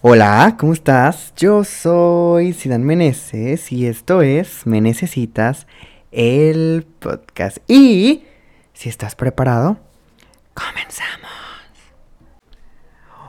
Hola, ¿cómo estás? Yo soy Sidan Meneses y esto es Me Necesitas, el podcast. Y si estás preparado, comenzamos.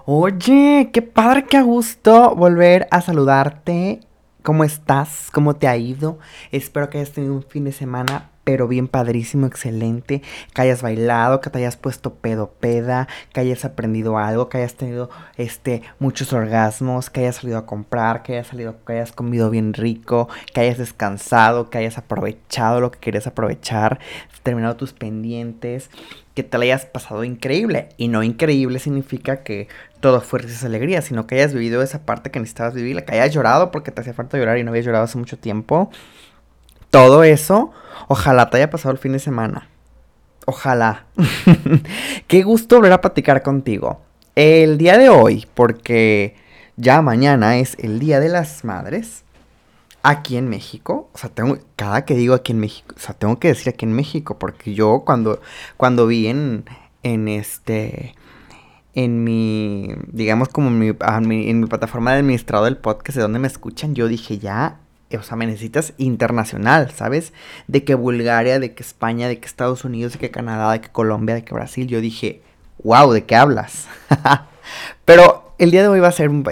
Oye, qué padre, qué gusto volver a saludarte. ¿Cómo estás? ¿Cómo te ha ido? Espero que hayas tenido un fin de semana pero bien padrísimo, excelente, que hayas bailado, que te hayas puesto pedo peda, que hayas aprendido algo, que hayas tenido este muchos orgasmos, que hayas salido a comprar, que hayas salido, que hayas comido bien rico, que hayas descansado, que hayas aprovechado lo que querías aprovechar, terminado tus pendientes, que te la hayas pasado increíble. Y no increíble significa que todo fue esa alegría, sino que hayas vivido esa parte que necesitabas vivir, que hayas llorado porque te hacía falta llorar y no habías llorado hace mucho tiempo. Todo eso Ojalá te haya pasado el fin de semana. Ojalá. Qué gusto volver a platicar contigo. El día de hoy, porque ya mañana es el Día de las Madres, aquí en México, o sea, tengo, cada que digo aquí en México, o sea, tengo que decir aquí en México, porque yo cuando, cuando vi en, en este, en mi, digamos como en mi, en mi plataforma de administrado del podcast, de donde me escuchan, yo dije ya, o sea, me necesitas internacional, ¿sabes? De que Bulgaria, de que España, de que Estados Unidos, de que Canadá, de que Colombia, de que Brasil. Yo dije, wow, ¿de qué hablas? Pero el día de hoy va a ser un,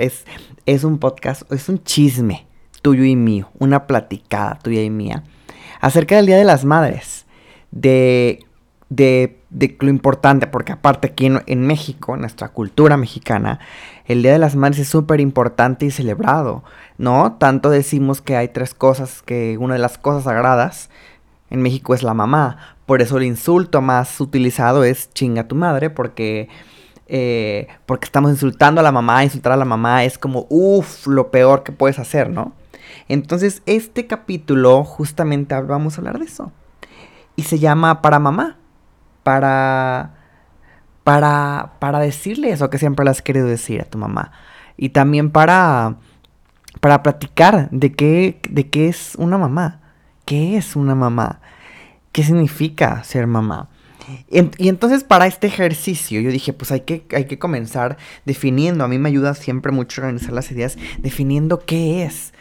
es un podcast, es un chisme tuyo y mío, una platicada tuya y mía, acerca del Día de las Madres, de, de, de lo importante, porque aparte aquí en, México, en nuestra cultura mexicana, el Día de las Madres es súper importante y celebrado. ¿no? Tanto decimos que hay tres cosas, que una de las cosas sagradas en México es la mamá. Por eso el insulto más utilizado es chinga tu madre, porque, eh, porque estamos insultando a la mamá, insultar a la mamá es como, uff, lo peor que puedes hacer, ¿no? Entonces, este capítulo justamente vamos a hablar de eso. Y se llama Para Mamá. Para. Para. Para decirle eso que siempre le has querido decir a tu mamá. Y también para para platicar de qué, de qué es una mamá. ¿Qué es una mamá? ¿Qué significa ser mamá? Y, entonces para este ejercicio yo dije, pues hay que, hay que comenzar definiendo. A mí me ayuda siempre mucho organizar las ideas, definiendo qué es,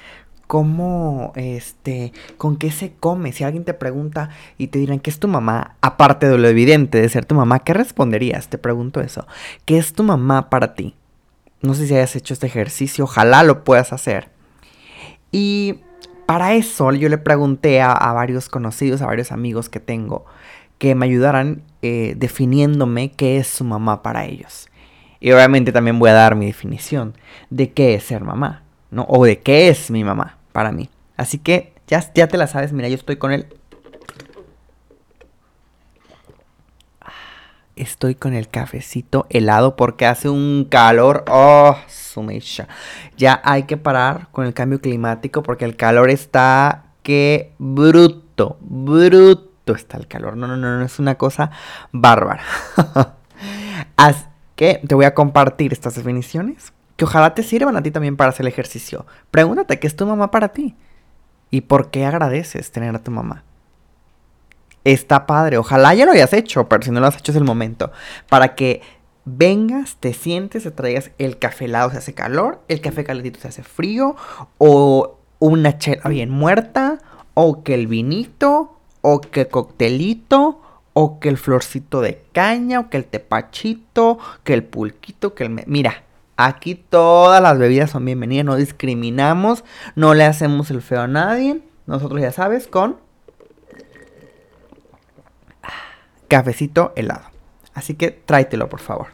cómo, este, con qué se come. Si alguien te pregunta y te dirán, ¿qué es tu mamá? Aparte de lo evidente de ser tu mamá, ¿qué responderías? Te pregunto eso. ¿Qué es tu mamá para ti? No sé si hayas hecho este ejercicio, ojalá lo puedas hacer. Y para eso yo le pregunté a, varios conocidos, a varios amigos que tengo, que me ayudaran eh, definiéndome qué es su mamá para ellos. Y obviamente también voy a dar mi definición de qué es ser mamá, ¿no? O de qué es mi mamá para mí. Así que ya, ya te la sabes, mira, yo estoy con él estoy con el cafecito helado porque hace un calor. Oh, sumisha. Ya hay que parar con el cambio climático porque el calor está que bruto, bruto está el calor. No, no, no, no es una cosa bárbara. Así que te voy a compartir estas definiciones que ojalá te sirvan a ti también para hacer el ejercicio. Pregúntate qué es tu mamá para ti y por qué agradeces tener a tu mamá está padre. Ojalá ya lo hayas hecho, pero si no lo has hecho es el momento. Para que vengas, te sientes, te traigas el café helado se hace calor, el café calentito se hace frío, o una chela bien muerta, o que el vinito, o que el coctelito, o que el florcito de caña, o que el tepachito, que el pulquito, que el... Mira, aquí todas las bebidas son bienvenidas, no discriminamos, no le hacemos el feo a nadie. Nosotros ya sabes, con cafecito helado. Así que tráetelo, por favor.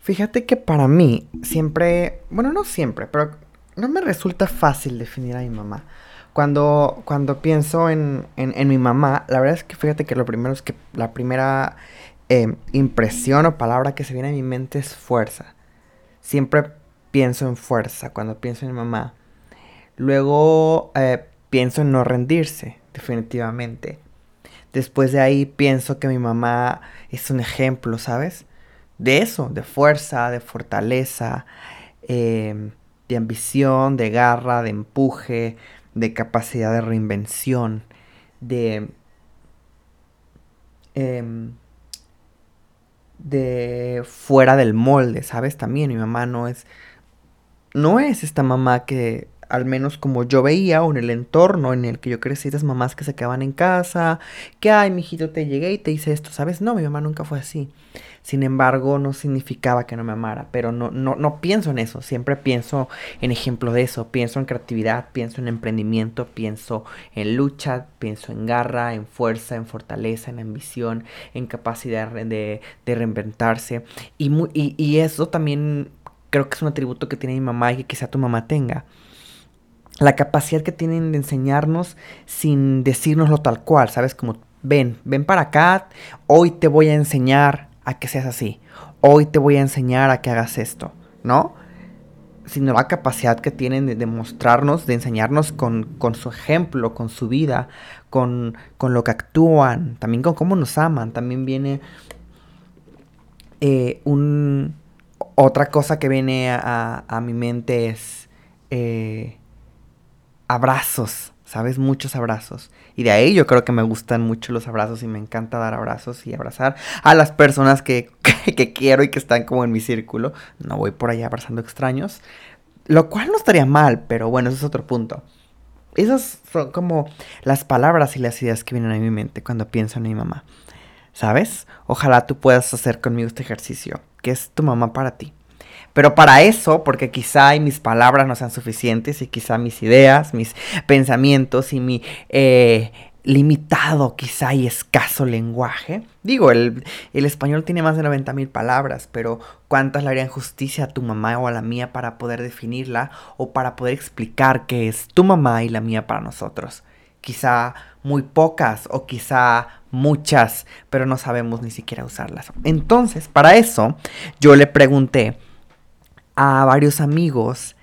Fíjate que para mí siempre, bueno, no siempre, pero no me resulta fácil definir a mi mamá. Cuando, cuando pienso en, en, mi mamá, la verdad es que fíjate que lo primero es que la primera em, impresión o palabra que se viene a mi mente es fuerza. Siempre pienso en fuerza cuando pienso en mi mamá. Luego eh, pienso en no rendirse, definitivamente. Después de ahí pienso que mi mamá es un ejemplo, ¿sabes? De eso, de fuerza, de fortaleza, em, de ambición, de garra, de empuje, de capacidad de reinvención, de... Em, de fuera del molde, ¿sabes? También mi mamá no es no es esta mamá que al menos como yo veía o en el entorno en el que yo crecí, esas mamás que se quedaban en casa, que ay, mijito, te llegué y te hice esto, ¿sabes? No, mi mamá nunca fue así. Sin embargo, no significaba que no me amara, pero no, no, no pienso en eso, siempre pienso en ejemplo de eso, pienso en creatividad, pienso en emprendimiento, pienso en lucha, pienso en garra, en fuerza, en fortaleza, en ambición, en capacidad de, de reinventarse. Y, y, y eso también creo que es un atributo que tiene mi mamá y que quizá tu mamá tenga la capacidad que tienen de enseñarnos sin decirnoslo tal cual, ¿sabes? Como, ven, ven para acá, hoy te voy a enseñar a que seas así, hoy te voy a enseñar a que hagas esto, ¿no? Sino la capacidad que tienen de, mostrarnos, de enseñarnos con, con, su ejemplo, con su vida, con, con, lo que actúan, también con cómo nos aman. También viene eh, un... Otra cosa que viene a, a mi mente es... Eh, abrazos, ¿sabes? Muchos abrazos. Y de ahí yo creo que me gustan mucho los abrazos y me encanta dar abrazos y abrazar a las personas que, que, quiero y que están como en mi círculo. No voy por allá abrazando extraños. Lo cual no estaría mal, pero bueno, eso es otro punto. Esas son como las palabras y las ideas que vienen a mi mente cuando pienso en mi mamá. ¿Sabes? Ojalá tú puedas hacer conmigo este ejercicio, que es tu mamá para ti. Pero para eso, porque quizá mis palabras no sean suficientes y quizá mis ideas, mis pensamientos y mi eh, limitado quizá y escaso lenguaje. Digo, el, español tiene más de 90 mil palabras, pero ¿cuántas le harían justicia a tu mamá o a la mía para poder definirla o para poder explicar qué es tu mamá y la mía para nosotros? Quizá muy pocas o quizá muchas, pero no sabemos ni siquiera usarlas. Entonces, para eso, yo le pregunté a varios amigos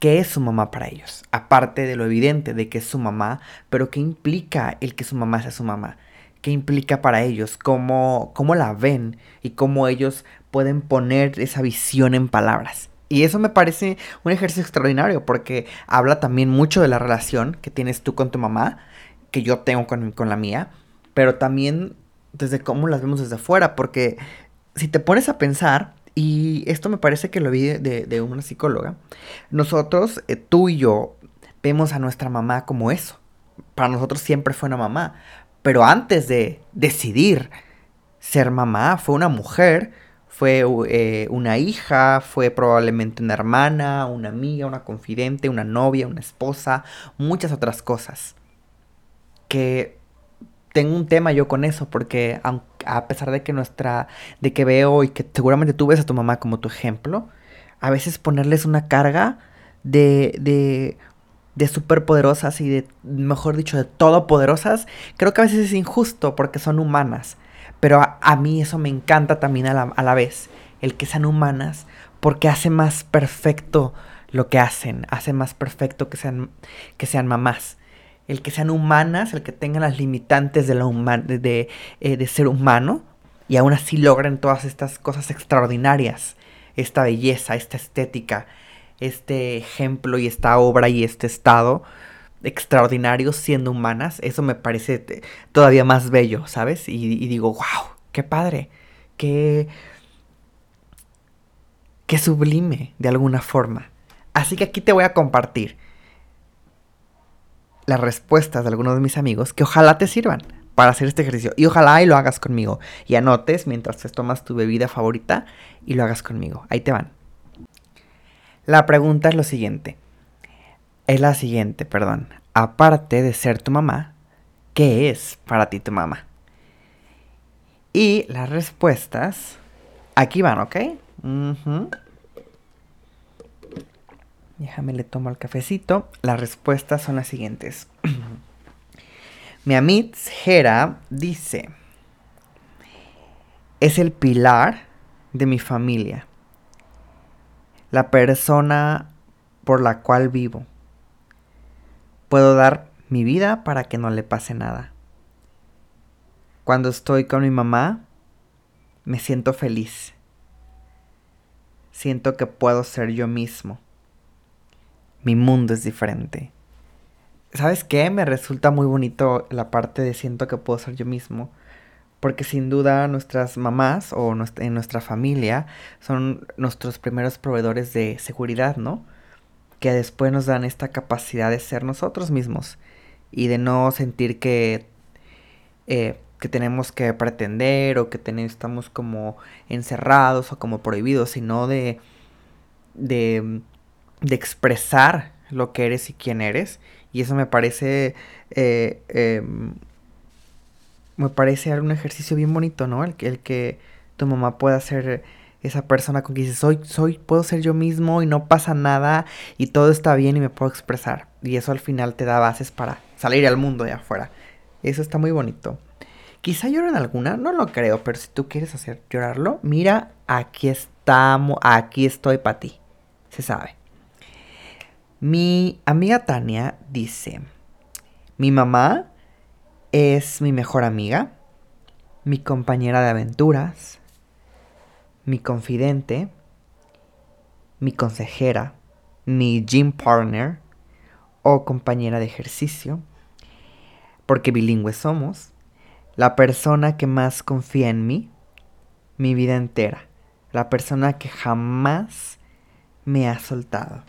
qué es su mamá para ellos. Aparte de lo evidente de que es su mamá, pero qué implica el que su mamá sea su mamá. ¿Qué implica para ellos? ¿Cómo, cómo la ven? Y cómo ellos pueden poner esa visión en palabras. Y eso me parece un ejercicio extraordinario porque habla también mucho de la relación que tienes tú con tu mamá, que yo tengo con, con la mía, pero también desde cómo las vemos desde afuera, porque si te pones a pensar, y esto me parece que lo vi de, una psicóloga. Nosotros, eh, tú y yo, vemos a nuestra mamá como eso. Para nosotros siempre fue una mamá. Pero antes de decidir ser mamá, fue una mujer, fue eh, una hija, fue probablemente una hermana, una amiga, una confidente, una novia, una esposa, muchas otras cosas. Que tengo un tema yo con eso, porque a pesar de que nuestra, de que veo y que seguramente tú ves a tu mamá como tu ejemplo, a veces ponerles una carga de, de, de superpoderosas y de, mejor dicho, de todopoderosas, creo que a veces es injusto porque son humanas. Pero a, mí eso me encanta también a la, a la vez, el que sean humanas, porque hace más perfecto lo que hacen, hace más perfecto que sean, que sean mamás el que sean humanas, el que tengan las limitantes de, la de, eh, de ser humano y aún así logren todas estas cosas extraordinarias, esta belleza, esta estética, este ejemplo y esta obra y este estado extraordinario siendo humanas, eso me parece todavía más bello, ¿sabes? Y, y digo, wow, qué padre, qué, qué sublime de alguna forma. Así que aquí te voy a compartir las respuestas de algunos de mis amigos que ojalá te sirvan para hacer este ejercicio. Y ojalá y lo hagas conmigo. Y anotes mientras te tomas tu bebida favorita y lo hagas conmigo. Ahí te van. La pregunta es lo siguiente. Es la siguiente, perdón. Aparte de ser tu mamá, ¿qué es para ti tu mamá? Y las respuestas aquí van, ¿ok? Déjame le tomo el cafecito. Las respuestas son las siguientes. Mi amit Jera dice, es el pilar de mi familia, la persona por la cual vivo. Puedo dar mi vida para que no le pase nada. Cuando estoy con mi mamá, me siento feliz. Siento que puedo ser yo mismo mi mundo es diferente. ¿Sabes qué? Me resulta muy bonito la parte de siento que puedo ser yo mismo. Porque sin duda nuestras mamás o en nuestra familia son nuestros primeros proveedores de seguridad, ¿no? Que después nos dan esta capacidad de ser nosotros mismos y de no sentir que, eh, que tenemos que pretender o que tenemos, estamos como encerrados o como prohibidos, sino de, de, de expresar lo que eres y quién eres. Y eso me parece eh, em, me parece un ejercicio bien bonito, ¿no? El, el que tu mamá pueda ser esa persona con que dices, soy, soy, puedo ser yo mismo y no pasa nada y todo está bien y me puedo expresar. Y eso al final te da bases para salir al mundo de afuera. Eso está muy bonito. Quizá lloren alguna, no lo creo, pero si tú quieres hacer llorarlo, mira, aquí estamos, aquí estoy para ti. Se sabe. Mi amiga Tania dice, mi mamá es mi mejor amiga, mi compañera de aventuras, mi confidente, mi consejera, mi gym partner o compañera de ejercicio, porque bilingües somos, la persona que más confía en mí, mi vida entera, la persona que jamás me ha soltado.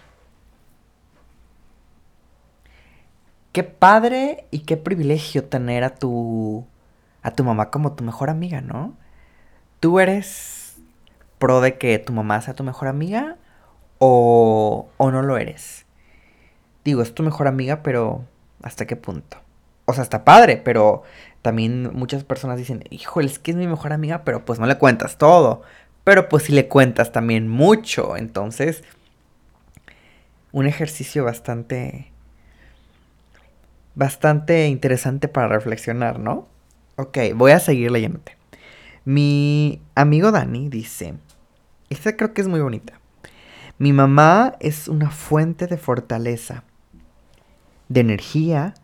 Qué padre y qué privilegio tener a tu a tu mamá como tu mejor amiga, ¿no? ¿Tú eres pro de que tu mamá sea tu mejor amiga o, o no lo eres? Digo, es tu mejor amiga, pero ¿hasta qué punto? O sea, está padre, pero también muchas personas dicen, híjole, es que es mi mejor amiga, pero pues no le cuentas todo. Pero pues sí le cuentas también mucho. Entonces, un ejercicio bastante bastante interesante para reflexionar, ¿no? Ok, voy a seguir leyéndote. Mi amigo Dani dice, esta creo que es muy bonita. Mi mamá es una fuente de fortaleza, de energía,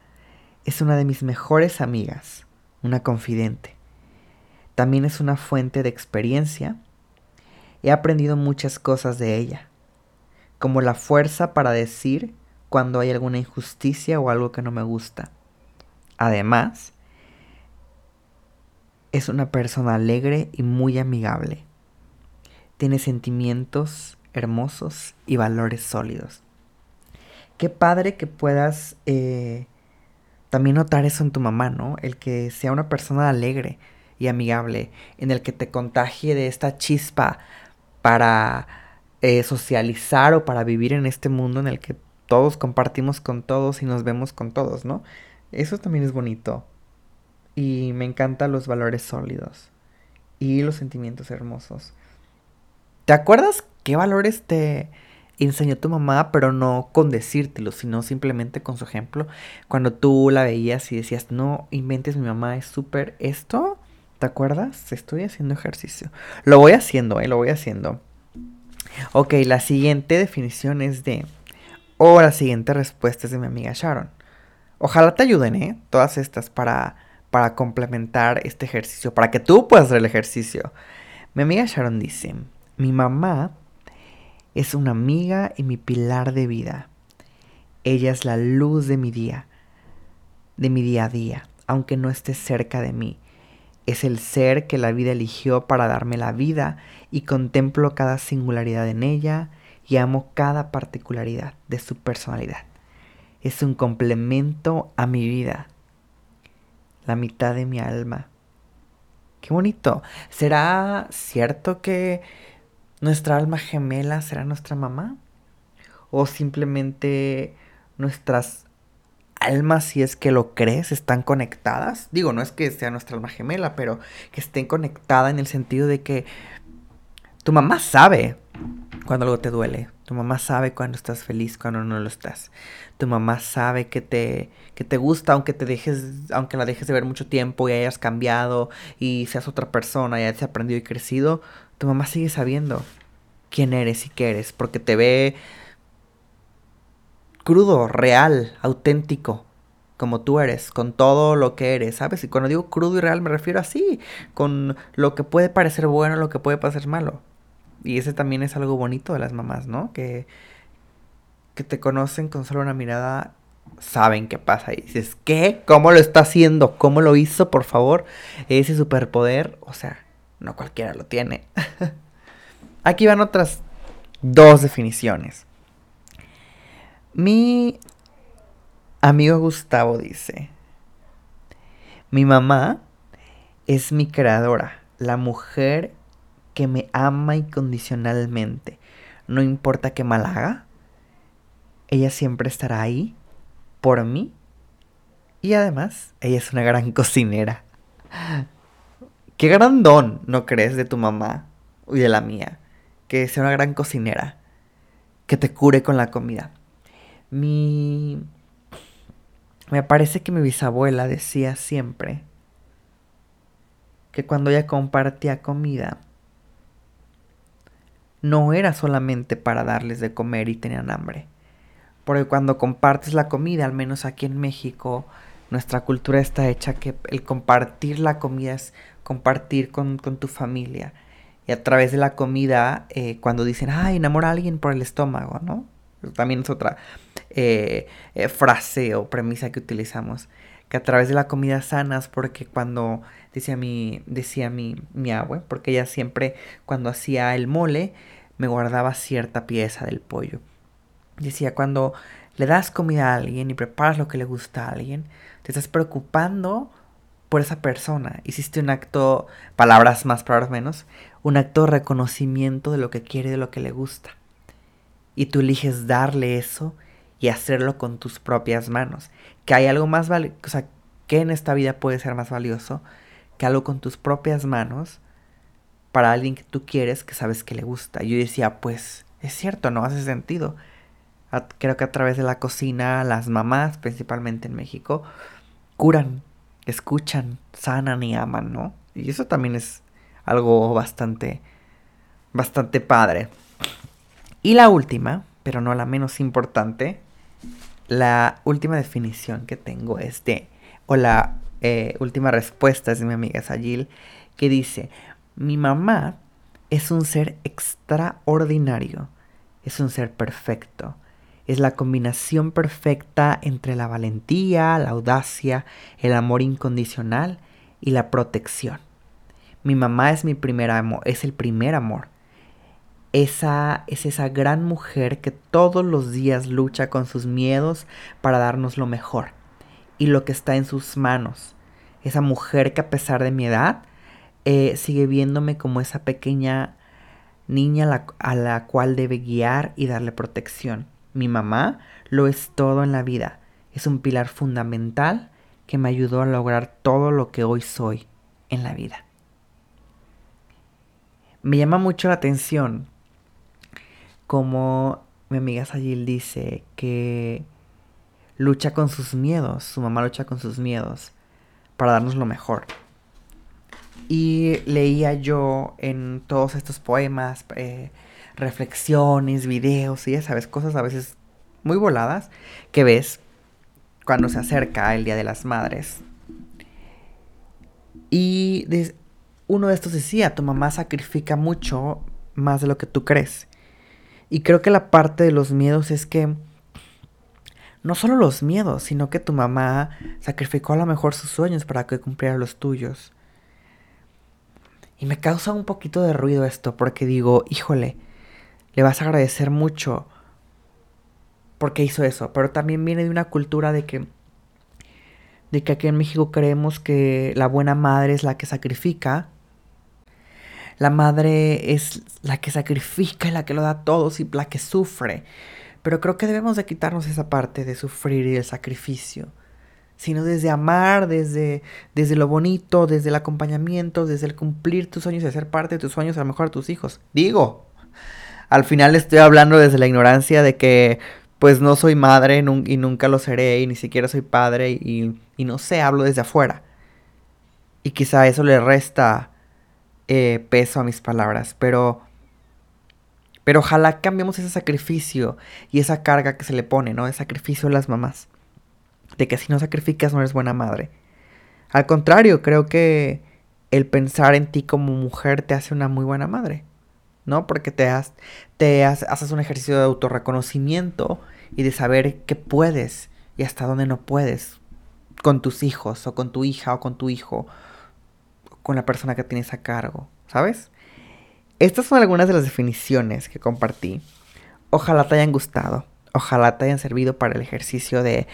es una de mis mejores amigas, una confidente. También es una fuente de experiencia. He aprendido muchas cosas de ella, como la fuerza para decir cuando hay alguna injusticia o algo que no me gusta. Además, es una persona alegre y muy amigable. Tiene sentimientos hermosos y valores sólidos. Qué padre que puedas eh, también notar eso en tu mamá, ¿no? El que sea una persona alegre y amigable, en el que te contagie de esta chispa para eh, socializar o para vivir en este mundo en el que todos compartimos con todos y nos vemos con todos, ¿no? Eso también es bonito. Y me encantan los valores sólidos y los sentimientos hermosos. ¿Te acuerdas qué valores te enseñó tu mamá, pero no con decírtelo, sino simplemente con su ejemplo? Cuando tú la veías y decías, no inventes, mi mamá es súper esto. ¿Te acuerdas? Estoy haciendo ejercicio. Lo voy haciendo, ¿eh? Lo voy haciendo. Ok, la siguiente definición es de o la siguiente respuesta es de mi amiga Sharon. Ojalá te ayuden, ¿eh? Todas estas para, para complementar este ejercicio, para que tú puedas hacer el ejercicio. Mi amiga Sharon dice, mi mamá es una amiga y mi pilar de vida. Ella es la luz de mi día, de mi día a día, aunque no esté cerca de mí. Es el ser que la vida eligió para darme la vida y contemplo cada singularidad en ella y amo cada particularidad de su personalidad. Es un complemento a mi vida, la mitad de mi alma. Qué bonito. ¿Será cierto que nuestra alma gemela será nuestra mamá? ¿O simplemente nuestras almas, si es que lo crees, están conectadas? Digo, no es que sea nuestra alma gemela, pero que estén conectadas en el sentido de que tu mamá sabe cuando algo te duele. Tu mamá sabe cuando estás feliz, cuando no lo estás. Tu mamá sabe que te, que te gusta, aunque te dejes, aunque la dejes de ver mucho tiempo y hayas cambiado y seas otra persona y hayas aprendido y crecido, tu mamá sigue sabiendo quién eres y qué eres, porque te ve crudo, real, auténtico, como tú eres, con todo lo que eres, ¿sabes? Y cuando digo crudo y real me refiero así, con lo que puede parecer bueno, lo que puede parecer malo. Y ese también es algo bonito de las mamás, ¿no? Que, que te conocen con solo una mirada saben qué pasa. Y dices, ¿qué? ¿Cómo lo está haciendo? ¿Cómo lo hizo, por favor? Ese superpoder, o sea, no cualquiera lo tiene. Aquí van otras dos definiciones. Mi amigo Gustavo dice, mi mamá es mi creadora, la mujer que me ama incondicionalmente. No importa qué mal haga, ella siempre estará ahí por mí. Y además, ella es una gran cocinera. Qué gran don, ¿no crees, de tu mamá y de la mía? Que sea una gran cocinera. Que te cure con la comida. Mi... Me parece que mi bisabuela decía siempre que cuando ella compartía comida, no era solamente para darles de comer y tenían hambre porque cuando compartes la comida, al menos aquí en México, nuestra cultura está hecha que el compartir la comida es compartir con, tu familia. Y a través de la comida, eh, cuando dicen, ay, enamora a alguien por el estómago, ¿no? También es otra eh, eh, frase o premisa que utilizamos. Que a través de la comida sanas, porque cuando decía mi, decía mi, mi abue, porque ella siempre cuando hacía el mole, me guardaba cierta pieza del pollo. Decía, cuando le das comida a alguien y preparas lo que le gusta a alguien, te estás preocupando por esa persona. Hiciste un acto, palabras más, palabras menos, un acto de reconocimiento de lo que quiere, de lo que le gusta. Y tú eliges darle eso y hacerlo con tus propias manos. Que hay algo más valioso, o sea, que en esta vida puede ser más valioso que algo con tus propias manos para alguien que tú quieres, que sabes que le gusta. Yo decía, pues, es cierto, no hace sentido creo que a través de la cocina las mamás, principalmente en México, curan, escuchan, sanan y aman, ¿no? Y eso también es algo bastante, bastante padre. Y la última, pero no la menos importante, la última definición que tengo es de, o la eh, última respuesta es de mi amiga Sayil, que dice, mi mamá es un ser extraordinario, es un ser perfecto, es la combinación perfecta entre la valentía, la audacia, el amor incondicional y la protección. Mi mamá es mi primer amor, es el primer amor. Esa es esa gran mujer que todos los días lucha con sus miedos para darnos lo mejor y lo que está en sus manos. Esa mujer que a pesar de mi edad eh, sigue viéndome como esa pequeña niña a la cual debe guiar y darle protección mi mamá lo es todo en la vida. Es un pilar fundamental que me ayudó a lograr todo lo que hoy soy en la vida. Me llama mucho la atención como mi amiga Sayil dice que lucha con sus miedos, su mamá lucha con sus miedos para darnos lo mejor. Y leía yo en todos estos poemas, eh, reflexiones, videos y ya sabes, cosas a veces muy voladas que ves cuando se acerca el Día de las Madres. Y uno de estos decía, tu mamá sacrifica mucho más de lo que tú crees. Y creo que la parte de los miedos es que no solo los miedos, sino que tu mamá sacrificó a lo mejor sus sueños para que cumpliera los tuyos. Y me causa un poquito de ruido esto porque digo, híjole, le vas a agradecer mucho porque hizo eso, pero también viene de una cultura de que de que aquí en México creemos que la buena madre es la que sacrifica. La madre es la que sacrifica y la que lo da a todos y la que sufre. Pero creo que debemos de quitarnos esa parte de sufrir y el sacrificio. Sino desde amar, desde, desde lo bonito, desde el acompañamiento, desde el cumplir tus sueños y hacer parte de tus sueños a lo mejor a tus hijos. Digo, al final estoy hablando desde la ignorancia de que pues no soy madre y nunca lo seré y ni siquiera soy padre y, no sé, hablo desde afuera. Y quizá eso le resta eh, peso a mis palabras, pero... Pero ojalá cambiemos ese sacrificio y esa carga que se le pone, ¿no? De sacrificio a las mamás. De que si no sacrificas no eres buena madre. Al contrario, creo que el pensar en ti como mujer te hace una muy buena madre. ¿no? Porque te, te haces un ejercicio de autorreconocimiento y de saber que puedes y hasta dónde no puedes con tus hijos o con tu hija o con tu hijo, con la persona que tienes a cargo, ¿sabes? Estas son algunas de las definiciones que compartí. Ojalá te hayan gustado, ojalá te hayan servido para el ejercicio de...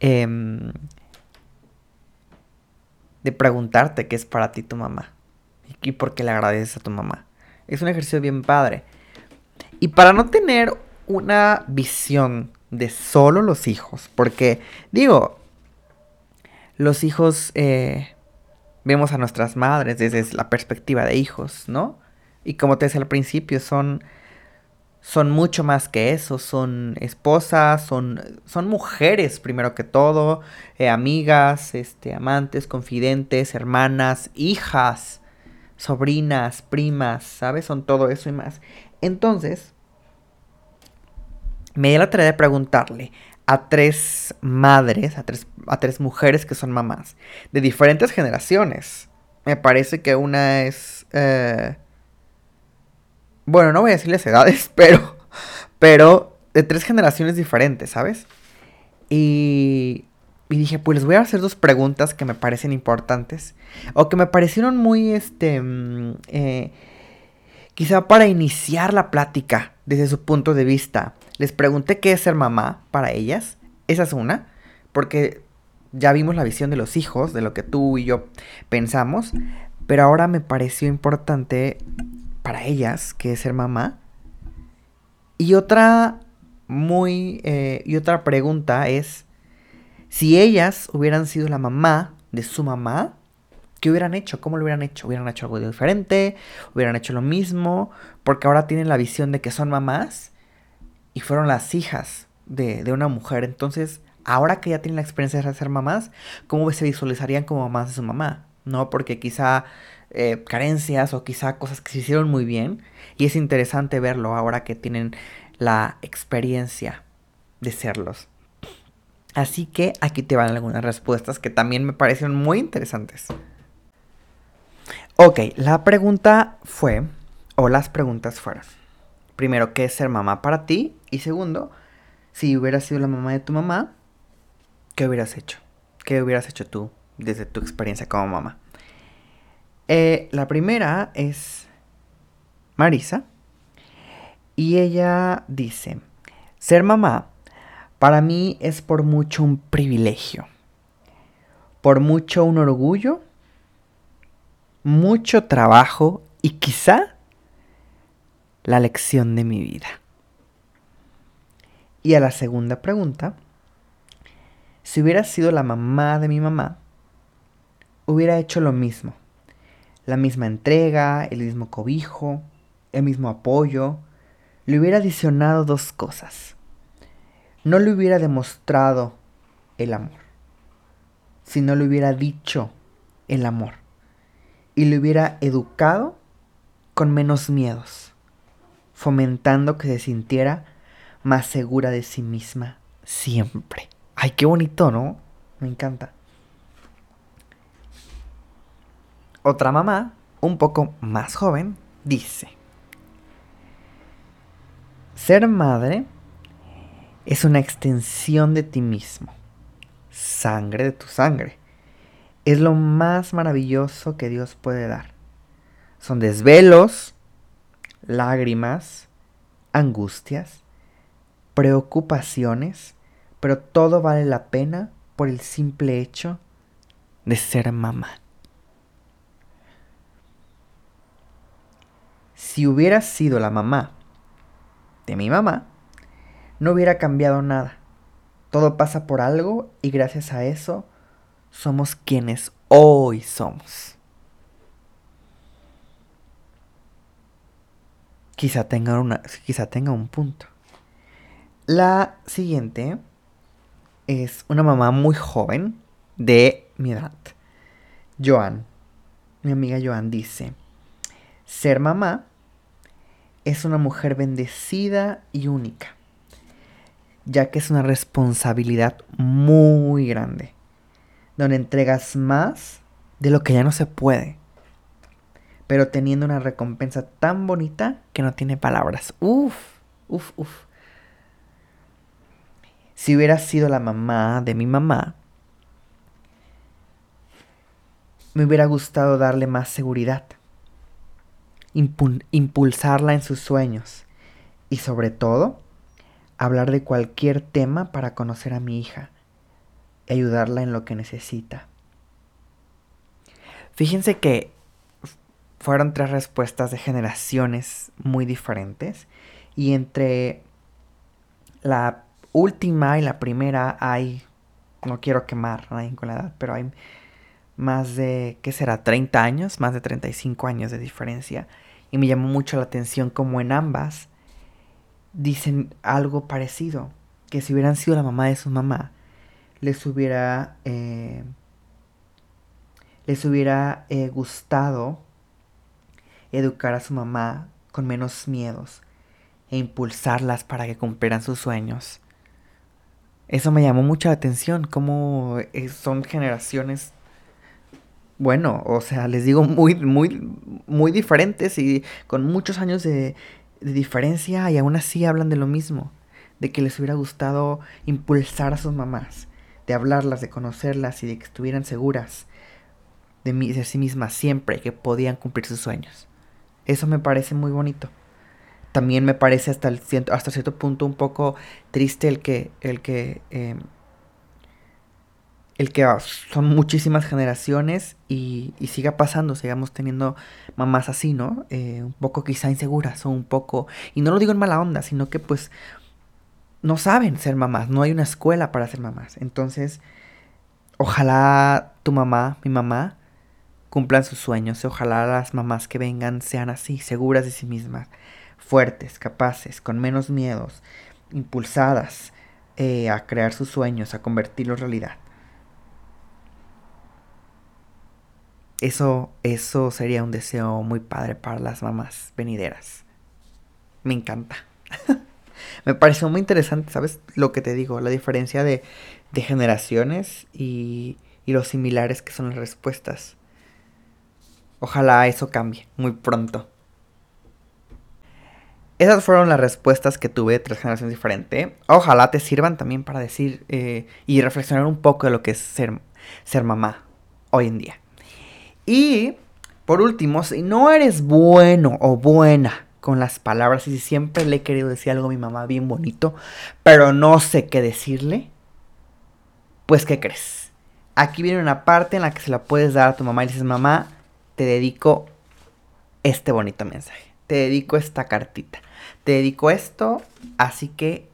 Em, de preguntarte qué es para ti tu mamá y por qué le agradeces a tu mamá. Es un ejercicio bien padre. Y para no tener una visión de solo los hijos, porque digo, los hijos eh, vemos a nuestras madres desde la perspectiva de hijos, ¿no? Y como te decía al principio, son, son mucho más que eso, son esposas, son, son mujeres primero que todo, eh, amigas, este, amantes, confidentes, hermanas, hijas, sobrinas, primas, ¿sabes? Son todo eso y más. Entonces, me di la tarea de preguntarle a tres madres, a tres, a tres mujeres que son mamás, de diferentes generaciones. Me parece que una es... Eh, bueno, no voy a decirles edades, pero... Pero de tres generaciones diferentes, ¿sabes? Y... Y dije, pues les voy a hacer dos preguntas que me parecen importantes. O que me parecieron muy, este... Mm, eh, quizá para iniciar la plática desde su punto de vista. Les pregunté qué es ser mamá para ellas. Esa es una. Porque ya vimos la visión de los hijos, de lo que tú y yo pensamos. Pero ahora me pareció importante para ellas qué es ser mamá. Y otra muy... Eh, y otra pregunta es... Si ellas hubieran sido la mamá de su mamá, ¿Qué hubieran hecho? ¿Cómo lo hubieran hecho? ¿Hubieran hecho algo diferente? ¿Hubieran hecho lo mismo? Porque ahora tienen la visión de que son mamás y fueron las hijas de, una mujer. Entonces, ahora que ya tienen la experiencia de ser mamás, ¿cómo se visualizarían como mamás de su mamá? ¿No? Porque quizá eh, carencias o quizá cosas que se hicieron muy bien. Y es interesante verlo ahora que tienen la experiencia de serlos. Así que aquí te van algunas respuestas que también me parecieron muy interesantes. Ok, la pregunta fue, o las preguntas fueron, primero, ¿qué es ser mamá para ti? Y segundo, si hubieras sido la mamá de tu mamá, ¿qué hubieras hecho? ¿Qué hubieras hecho tú desde tu experiencia como mamá? Eh, la primera es Marisa. Y ella dice, ser mamá para mí es por mucho un privilegio, por mucho un orgullo mucho trabajo y quizá la lección de mi vida. Y a la segunda pregunta, si hubiera sido la mamá de mi mamá, hubiera hecho lo mismo. La misma entrega, el mismo cobijo, el mismo apoyo. Le hubiera adicionado dos cosas. No le hubiera demostrado el amor, sino le hubiera dicho el amor y le hubiera educado con menos miedos, fomentando que se sintiera más segura de sí misma siempre. Ay, qué bonito, ¿no? Me encanta. Otra mamá, un poco más joven, dice, ser madre es una extensión de ti mismo, sangre de tu sangre es lo más maravilloso que Dios puede dar. Son desvelos, lágrimas, angustias, preocupaciones, pero todo vale la pena por el simple hecho de ser mamá. Si hubiera sido la mamá de mi mamá, no hubiera cambiado nada. Todo pasa por algo y gracias a eso somos quienes hoy somos. Quizá tenga, una, quizá tenga un punto. La siguiente es una mamá muy joven de mi edad. Joan, mi amiga Joan dice, ser mamá es una mujer bendecida y única, ya que es una responsabilidad muy grande donde entregas más de lo que ya no se puede, pero teniendo una recompensa tan bonita que no tiene palabras. Uf, uf, uf. si hubiera sido la mamá de mi mamá, me hubiera gustado darle más seguridad, impulsarla en sus sueños y sobre todo hablar de cualquier tema para conocer a mi hija y ayudarla en lo que necesita. Fíjense que fueron tres respuestas de generaciones muy diferentes y entre la última y la primera hay, no quiero quemar a nadie con la edad, pero hay más de, ¿qué será? 30 años, más de 35 años de diferencia. Y me llamó mucho la atención como en ambas dicen algo parecido, que si hubieran sido la mamá de su mamá, les hubiera, eh, les hubiera eh, gustado educar a su mamá con menos miedos e impulsarlas para que cumplieran sus sueños. Eso me llamó mucha atención, cómo eh, son generaciones, bueno, o sea, les digo, muy, muy, muy diferentes y con muchos años de, de diferencia y aún así hablan de lo mismo, de que les hubiera gustado impulsar a sus mamás, de hablarlas, de conocerlas y de que estuvieran seguras de, de sí mismas siempre, que podían cumplir sus sueños. Eso me parece muy bonito. También me parece hasta, hasta cierto punto un poco triste el que, el que, em, el que son muchísimas generaciones y, y, siga pasando, sigamos teniendo mamás así, ¿no? Eh, un poco quizá inseguras o un poco, y no lo digo en mala onda, sino que pues no saben ser mamás, no hay una escuela para ser mamás. Entonces, ojalá tu mamá, mi mamá, cumplan sus sueños. Ojalá las mamás que vengan sean así, seguras de sí mismas, fuertes, capaces, con menos miedos, impulsadas eh, a crear sus sueños, a convertirlos en realidad. Eso, eso sería un deseo muy padre para las mamás venideras. Me encanta. Me pareció muy interesante, ¿sabes? Lo que te digo, la diferencia de, de generaciones y, y lo similares que son las respuestas. Ojalá eso cambie muy pronto. Esas fueron las respuestas que tuve de tres generaciones diferentes. Ojalá te sirvan también para decir eh, y reflexionar un poco de lo que es ser, ser mamá hoy en día. Y por último, si no eres bueno o buena con las palabras y si siempre le he querido decir algo a mi mamá bien bonito, pero no sé qué decirle, pues ¿qué crees? Aquí viene una parte en la que se la puedes dar a tu mamá y dices, mamá, te dedico este bonito mensaje. Te dedico esta cartita. Te dedico esto. Así que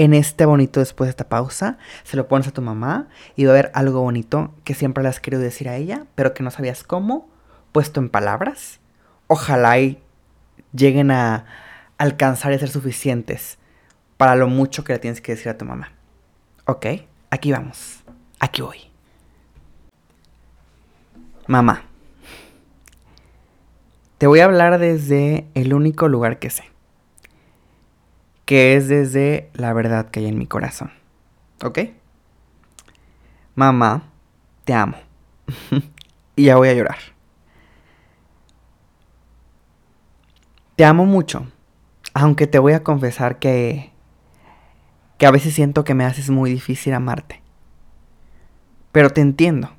en este bonito después de esta pausa, se lo pones a tu mamá y va a haber algo bonito que siempre le has querido decir a ella, pero que no sabías cómo, puesto en palabras. Ojalá y lleguen a alcanzar y ser suficientes para lo mucho que le tienes que decir a tu mamá. Ok, aquí vamos. Aquí voy. Mamá. Te voy a hablar desde el único lugar que sé, que es desde la verdad que hay en mi corazón. ¿Ok? Mamá, te amo. y ya voy a llorar. Te amo mucho, aunque te voy a confesar que que a veces siento que me haces muy difícil amarte. Pero te entiendo.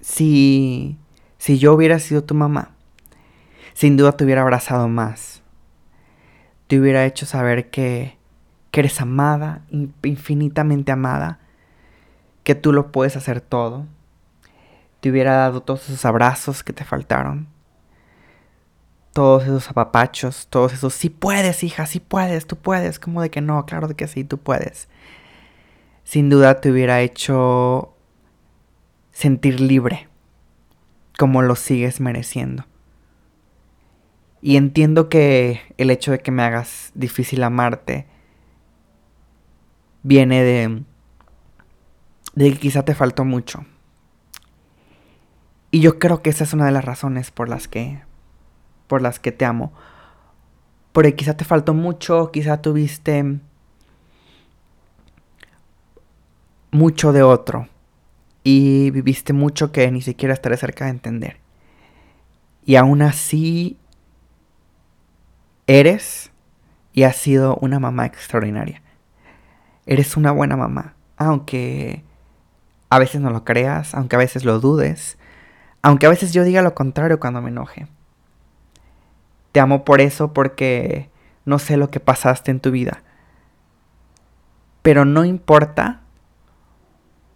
Si si yo hubiera sido tu mamá, sin duda te hubiera abrazado más. Te hubiera hecho saber que, que eres amada, infinitamente amada, que tú lo puedes hacer todo. Te hubiera dado todos esos abrazos que te faltaron. Todos esos apapachos, todos esos, sí puedes, hija, sí puedes, tú puedes. Como de que no, claro de que sí, tú puedes. Sin duda te hubiera hecho sentir libre, como lo sigues mereciendo. Y entiendo que el hecho de que me hagas difícil amarte viene de, de que quizá te faltó mucho. Y yo creo que esa es una de las razones por las que por las que te amo. Porque quizá te faltó mucho, quizá tuviste mucho de otro y viviste mucho que ni siquiera estaré cerca de entender. Y aún así eres y has sido una mamá extraordinaria. Eres una buena mamá, aunque a veces no lo creas, aunque a veces lo dudes, aunque a veces yo diga lo contrario cuando me enoje. Te amo por eso, porque no sé lo que pasaste en tu vida. Pero no importa,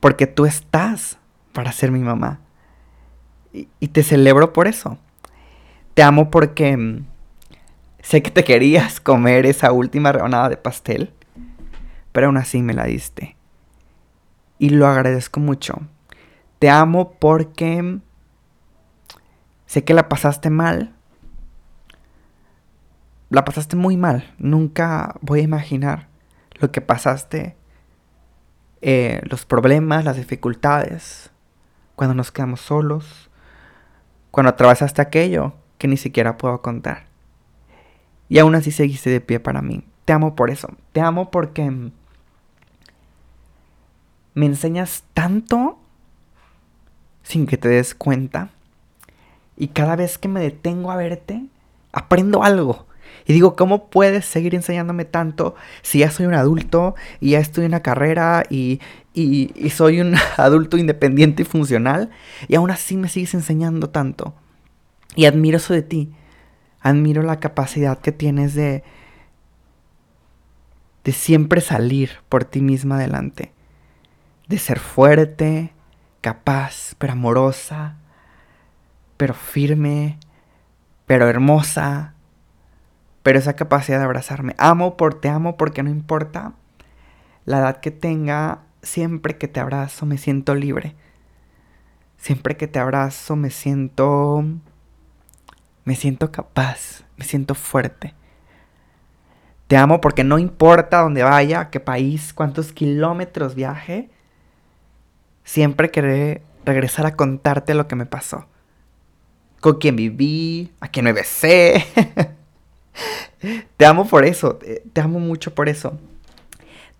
porque tú estás para ser mi mamá. Y, te celebro por eso. Te amo porque mm, sé que te querías comer esa última rebanada de pastel, pero aún así me la diste. Y lo agradezco mucho. Te amo porque sé que la pasaste mal. La pasaste muy mal. Nunca voy a imaginar lo que pasaste, eh, los problemas, las dificultades, cuando nos quedamos solos, cuando atravesaste aquello que ni siquiera puedo contar. Y aún así seguiste de pie para mí. Te amo por eso. Te amo porque me enseñas tanto sin que te des cuenta. Y cada vez que me detengo a verte, aprendo algo. Y digo, ¿cómo puedes seguir enseñándome tanto si ya soy un adulto y ya estoy en una carrera y, y, y, soy un adulto independiente y funcional? Y aún así me sigues enseñando tanto. Y admiro eso de ti. Admiro la capacidad que tienes de, de siempre salir por ti misma adelante. De ser fuerte, capaz, pero amorosa, pero firme, pero hermosa. Pero esa capacidad de abrazarme. Amo por te amo porque no importa la edad que tenga, siempre que te abrazo me siento libre. Siempre que te abrazo me siento me siento capaz, me siento fuerte. Te amo porque no importa dónde vaya, qué país, cuántos kilómetros viaje, siempre querré regresar a contarte lo que me pasó. Con quién viví, a quién me besé. te amo por eso, te amo mucho por eso.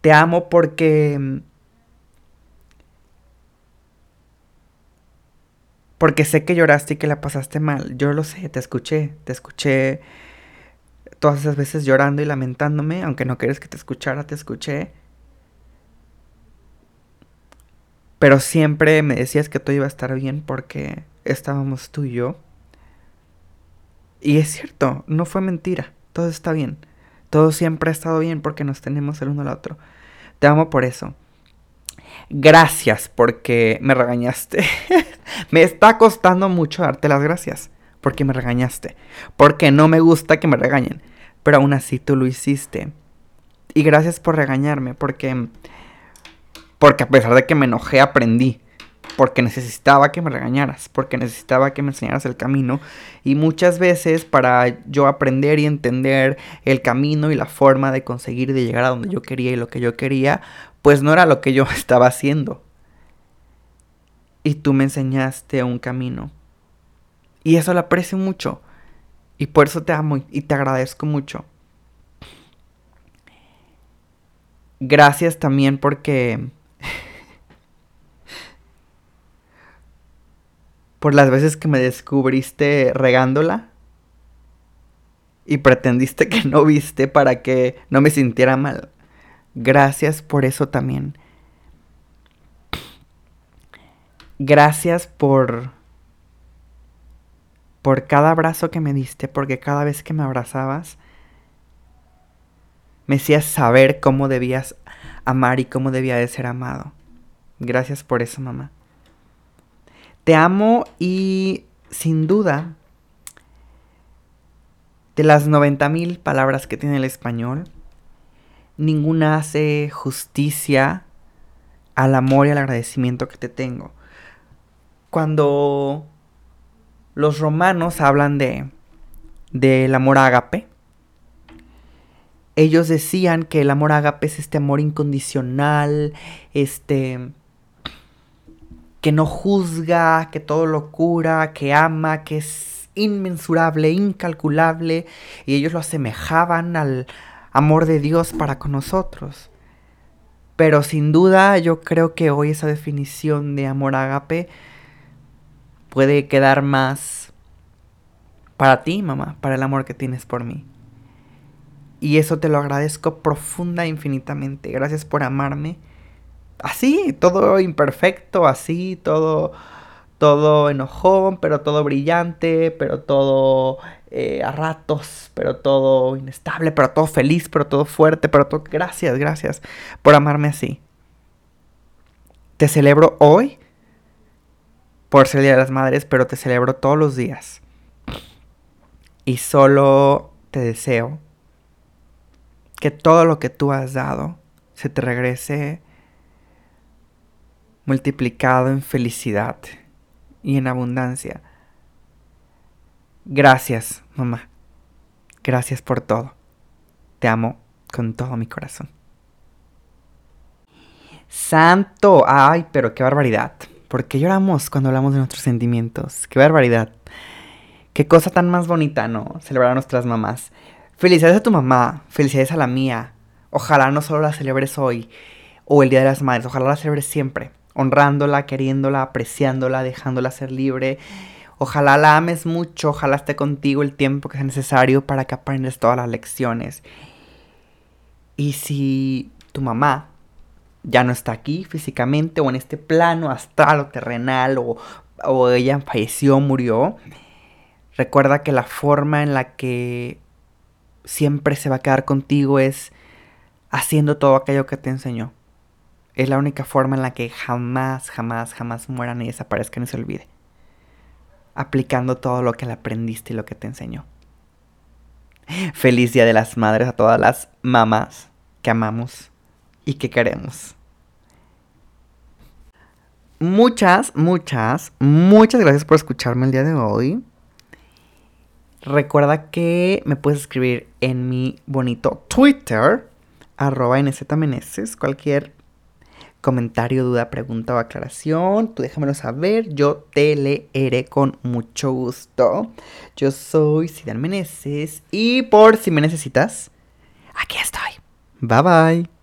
Te amo porque Porque sé que lloraste y que la pasaste mal. Yo lo sé, te escuché, te escuché todas esas veces llorando y lamentándome, aunque no quieres que te escuchara, te escuché. Pero siempre me decías que todo iba a estar bien porque estábamos tú y yo. Y es cierto, no fue mentira, todo está bien. Todo siempre ha estado bien porque nos tenemos el uno al otro. Te amo por eso. Gracias porque me regañaste. me está costando mucho darte las gracias porque me regañaste. Porque no me gusta que me regañen. Pero aún así tú lo hiciste. Y gracias por regañarme porque... Porque a pesar de que me enojé aprendí. Porque necesitaba que me regañaras. Porque necesitaba que me enseñaras el camino. Y muchas veces para yo aprender y entender el camino y la forma de conseguir de llegar a donde yo quería y lo que yo quería, pues no era lo que yo estaba haciendo. Y tú me enseñaste un camino. Y eso lo aprecio mucho. Y por eso te amo y te agradezco mucho. Gracias también porque... por las veces que me descubriste regándola. Y pretendiste que no viste para que no me sintiera mal. Gracias por eso también. Gracias por por cada abrazo que me diste, porque cada vez que me abrazabas me hacías saber cómo debías amar y cómo debía de ser amado. Gracias por eso, mamá. Te amo y sin duda de las 90.000 palabras que tiene el español, ninguna hace justicia al amor y al agradecimiento que te tengo. Cuando los romanos hablan de del amor ágape, ellos decían que el amor ágape es este amor incondicional, este que no juzga, que todo lo cura, que ama, que es inmensurable, incalculable, y ellos lo asemejaban al, amor de Dios para con nosotros. Pero sin duda yo creo que hoy esa definición de amor agape puede quedar más para ti, mamá, para el amor que tienes por mí. Y eso te lo agradezco profunda e infinitamente. Gracias por amarme. Así, todo imperfecto, así, todo, todo enojón, pero todo brillante, pero todo eh, a ratos, pero todo inestable, pero todo feliz, pero todo fuerte, pero todo... Gracias, gracias por amarme así. Te celebro hoy por ser el Día de las Madres, pero te celebro todos los días. Y solo te deseo que todo lo que tú has dado se te regrese multiplicado en felicidad y en abundancia. Gracias, mamá. Gracias por todo. Te amo con todo mi corazón. Santo, ay, pero qué barbaridad. ¿Por qué lloramos cuando hablamos de nuestros sentimientos? Qué barbaridad. Qué cosa tan más bonita, ¿no? Celebrar a nuestras mamás. Felicidades a tu mamá, felicidades a la mía. Ojalá no solo la celebres hoy o el Día de las Madres, ojalá la celebres siempre, honrándola, queriéndola, apreciándola, dejándola ser libre. Ojalá la ames mucho, ojalá esté contigo el tiempo que sea necesario para que aprendas todas las lecciones. Y si tu mamá ya no está aquí físicamente o en este plano astral o terrenal o, o ella falleció, murió, recuerda que la forma en la que siempre se va a quedar contigo es haciendo todo aquello que te enseñó. Es la única forma en la que jamás, jamás, jamás mueran y desaparezcan y se olvide. Aplicando todo lo que le aprendiste y lo que te enseñó. Feliz Día de las Madres a todas las mamás que amamos y que queremos. Muchas, muchas, muchas gracias por escucharme el día de hoy. Recuerda que me puedes escribir en mi bonito Twitter, arroba cualquier comentario, duda, pregunta o aclaración, tú déjamelo saber, yo te leeré con mucho gusto. Yo soy Sidan Meneses y por si me necesitas, aquí estoy. Bye bye.